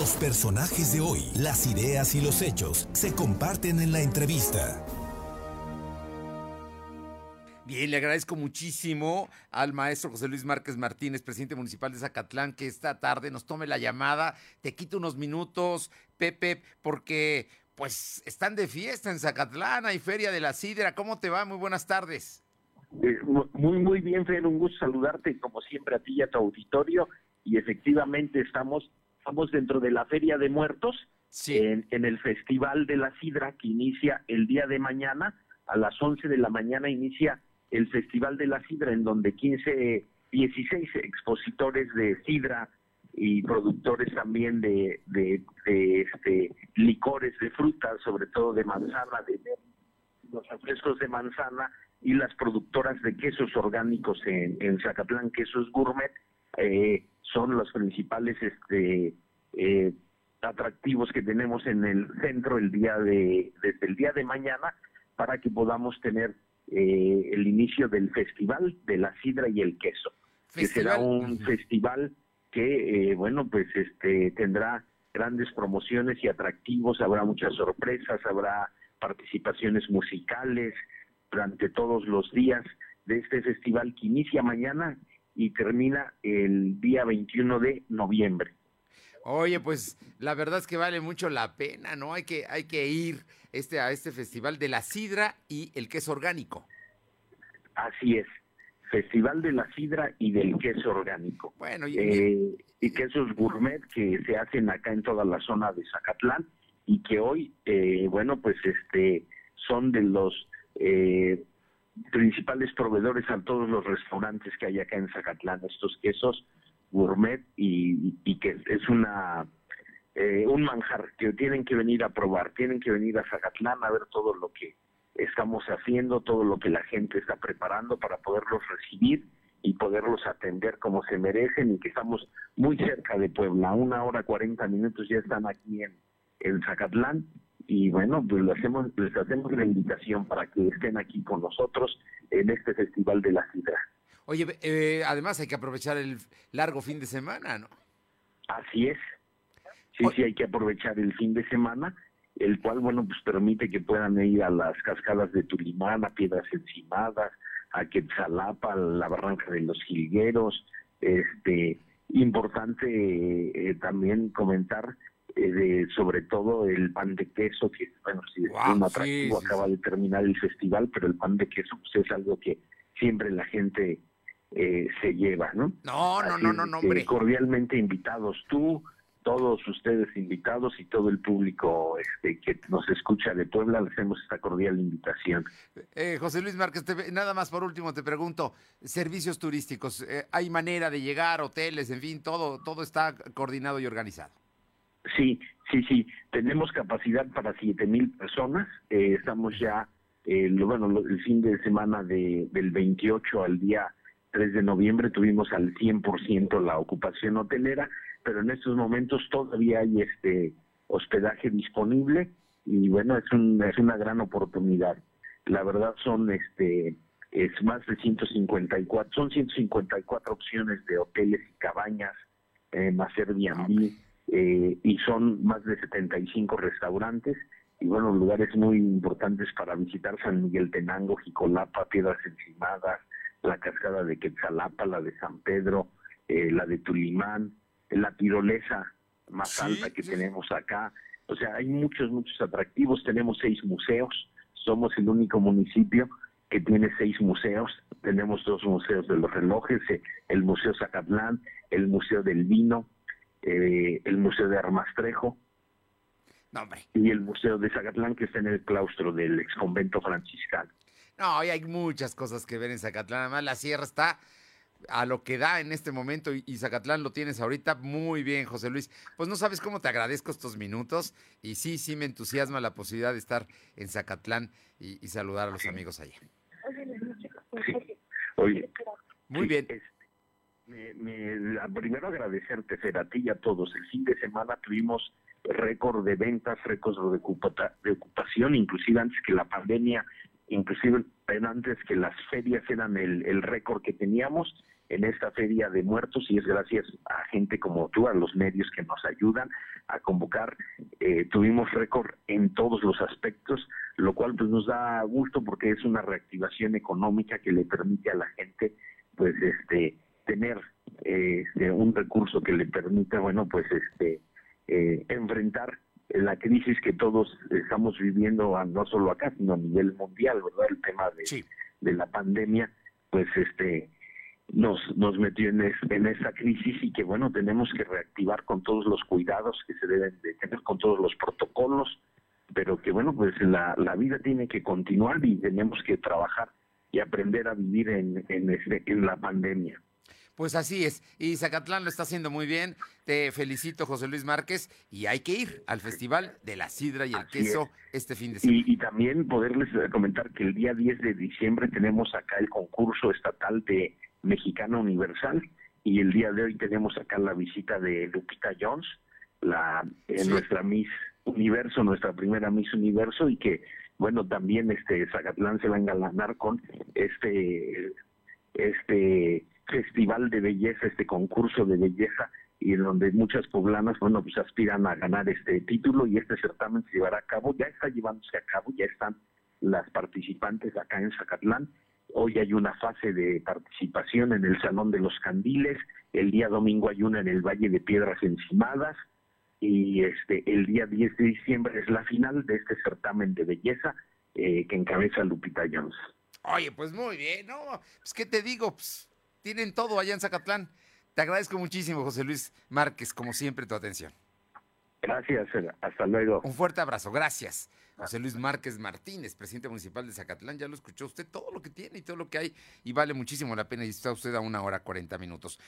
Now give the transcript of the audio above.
Los personajes de hoy, las ideas y los hechos se comparten en la entrevista. Bien, le agradezco muchísimo al maestro José Luis Márquez Martínez, presidente municipal de Zacatlán, que esta tarde nos tome la llamada. Te quito unos minutos, Pepe, porque pues están de fiesta en Zacatlán, hay Feria de la Sidra. ¿Cómo te va? Muy buenas tardes. Eh, muy, muy bien, Fer, un gusto saludarte como siempre a ti y a tu auditorio. Y efectivamente estamos, estamos dentro de la Feria de Muertos, en, en, el Festival de la Sidra que inicia el día de mañana. A las 11 de la mañana inicia el Festival de la Sidra, en donde 15, 16 expositores de sidra, y productores también de, de, este, licores de frutas, sobre todo de manzana, de, los refrescos de manzana y las productoras de quesos orgánicos en, en Zacatlán, quesos gourmet, eh, son los principales este, eh, atractivos que tenemos en el centro el día de desde el día de mañana para que podamos tener eh, el inicio del festival de la sidra y el queso, que será un festival que, eh, bueno, pues este tendrá grandes promociones y atractivos, habrá muchas sorpresas, habrá participaciones musicales durante todos los días de este festival que inicia mañana y termina el día 21 de noviembre. Oye, pues la verdad es que vale mucho la pena, ¿no? Hay que, hay que ir este, a este festival de la sidra y el queso orgánico. Así es. Festival de la Sidra y del Queso Orgánico. Bueno, y, eh, y quesos gourmet que se hacen acá en toda la zona de Zacatlán y que hoy, eh, bueno, pues este son de los eh, principales proveedores a todos los restaurantes que hay acá en Zacatlán, estos quesos gourmet y, y que es una un manjar que tienen que venir a probar, tienen que venir a Zacatlán a ver todo lo que estamos haciendo, todo lo que la gente está preparando para poderlos recibir y poderlos atender como se merecen y que estamos muy cerca de Puebla, una hora cuarenta minutos ya están aquí en, en Zacatlán y bueno, pues les hacemos, les hacemos la invitación para que estén aquí con nosotros en este Festival de la Sidra. Oye, eh, además hay que aprovechar el largo fin de semana, ¿no? Así es. Sí, sí, hay que aprovechar el fin de semana el cual, bueno, pues permite que puedan ir a las cascadas de Tulimán, a Piedras Encimadas, a Quetzalapa, a la Barranca de los Jilgueros. Este, importante eh, también comentar de, sobre todo el pan de queso, que bueno, sí, es un atractivo, acaba de terminar el festival, pero el pan de queso pues, es algo que siempre la gente eh, se lleva, ¿no? No, no, no, no, no, hombre. cordialmente invitados tú, todos ustedes invitados y todo el público este, que nos escucha de Puebla, les hacemos esta cordial invitación. Eh, José Luis Márquez, nada más por último te pregunto, servicios turísticos, eh, ¿hay manera de llegar, hoteles, en fin, todo, todo está coordinado y organizado? Sí, sí, sí, tenemos capacidad para siete mil personas, eh, estamos ya, bueno, el fin de semana de, del 28 al día 3 de noviembre tuvimos al 100% la ocupación hotelera, pero en estos momentos todavía hay este hospedaje disponible y bueno, es, un, es una gran oportunidad. La verdad son este es más de 154, son 154 opciones de hoteles y cabañas, eh, más Airbnb, eh, y son más de 75 restaurantes y bueno, lugares muy importantes para visitar San Miguel Tenango, Jicolapa, Piedras Encimadas, la cascada de Quetzalapa, la de San Pedro, eh, la de Tulimán, la tirolesa más alta que tenemos acá. O sea, hay muchos, muchos atractivos. Tenemos seis museos. Somos el único municipio que tiene seis museos. Tenemos dos museos de los relojes, eh, el Museo Zacatlán, el Museo del Vino, eh, el Museo de Armastrejo. y el Museo de Zacatlán, que está en el claustro del ex convento franciscano. No, hay muchas cosas que ver en Zacatlán. Además, la sierra está a lo que da en este momento y, Zacatlán lo tienes ahorita muy bien, José Luis. Pues no sabes cómo te agradezco estos minutos y sí, sí me entusiasma la posibilidad de estar en Zacatlán y, saludar a los amigos allá. Oye, muy bien. Me, primero agradecerte, Fer, a ti y a todos. El fin de semana tuvimos récord de ventas, récord de, de ocupación, inclusive antes que la pandemia inclusive antes que las ferias eran el, el récord que teníamos en esta feria de muertos y es gracias a gente como tú, a los medios que nos ayudan, a convocar. Eh, tuvimos récord en todos los aspectos, lo cual pues nos da gusto porque es una reactivación económica que le permite a la gente pues este tener eh, un recurso que le permita bueno pues este eh, enfrentar la crisis que todos estamos viviendo no solo acá sino a nivel mundial verdad el tema de, de la pandemia pues este nos, nos metió en, en esa crisis y que bueno, tenemos que reactivar con todos los cuidados que se deben de tener, con todos los protocolos, pero que bueno, pues la, la vida tiene que continuar y tenemos que trabajar y aprender a vivir en, en, este, en la pandemia. Pues así es, y Zacatlán lo está haciendo muy bien. Te felicito, José Luis Márquez, y hay que ir al Festival de la Sidra y el Queso este fin de semana. Y, y, también poderles comentar que el día 10 de diciembre tenemos acá el concurso estatal de Mexicana Universal y el día de hoy tenemos acá la visita de Lupita Jones, la eh, nuestra Miss Universo, nuestra primera Miss Universo y que bueno también este Zacatlán se va a engalanar con este este festival de belleza, este concurso de belleza y en donde muchas poblanas bueno pues aspiran a ganar este título y este certamen se llevará a cabo, ya está llevándose a cabo, ya están las participantes acá en Zacatlán Hoy hay una fase de participación en el Salón de los Candiles, el día domingo hay una en el Valle de Piedras Encimadas y este el día 10 de diciembre es la final de este certamen de belleza eh, que encabeza Lupita Jones. Oye, pues muy bien, ¿no? Pues qué te digo, pues tienen todo allá en Zacatlán. Te agradezco muchísimo, José Luis Márquez, como siempre, tu atención. Gracias, hasta luego. Un fuerte abrazo, gracias. José Luis Márquez Martínez, presidente municipal de Zacatlán, ya lo escuchó usted, todo lo que tiene y todo lo que hay, y vale muchísimo la pena, y está usted a una hora cuarenta minutos.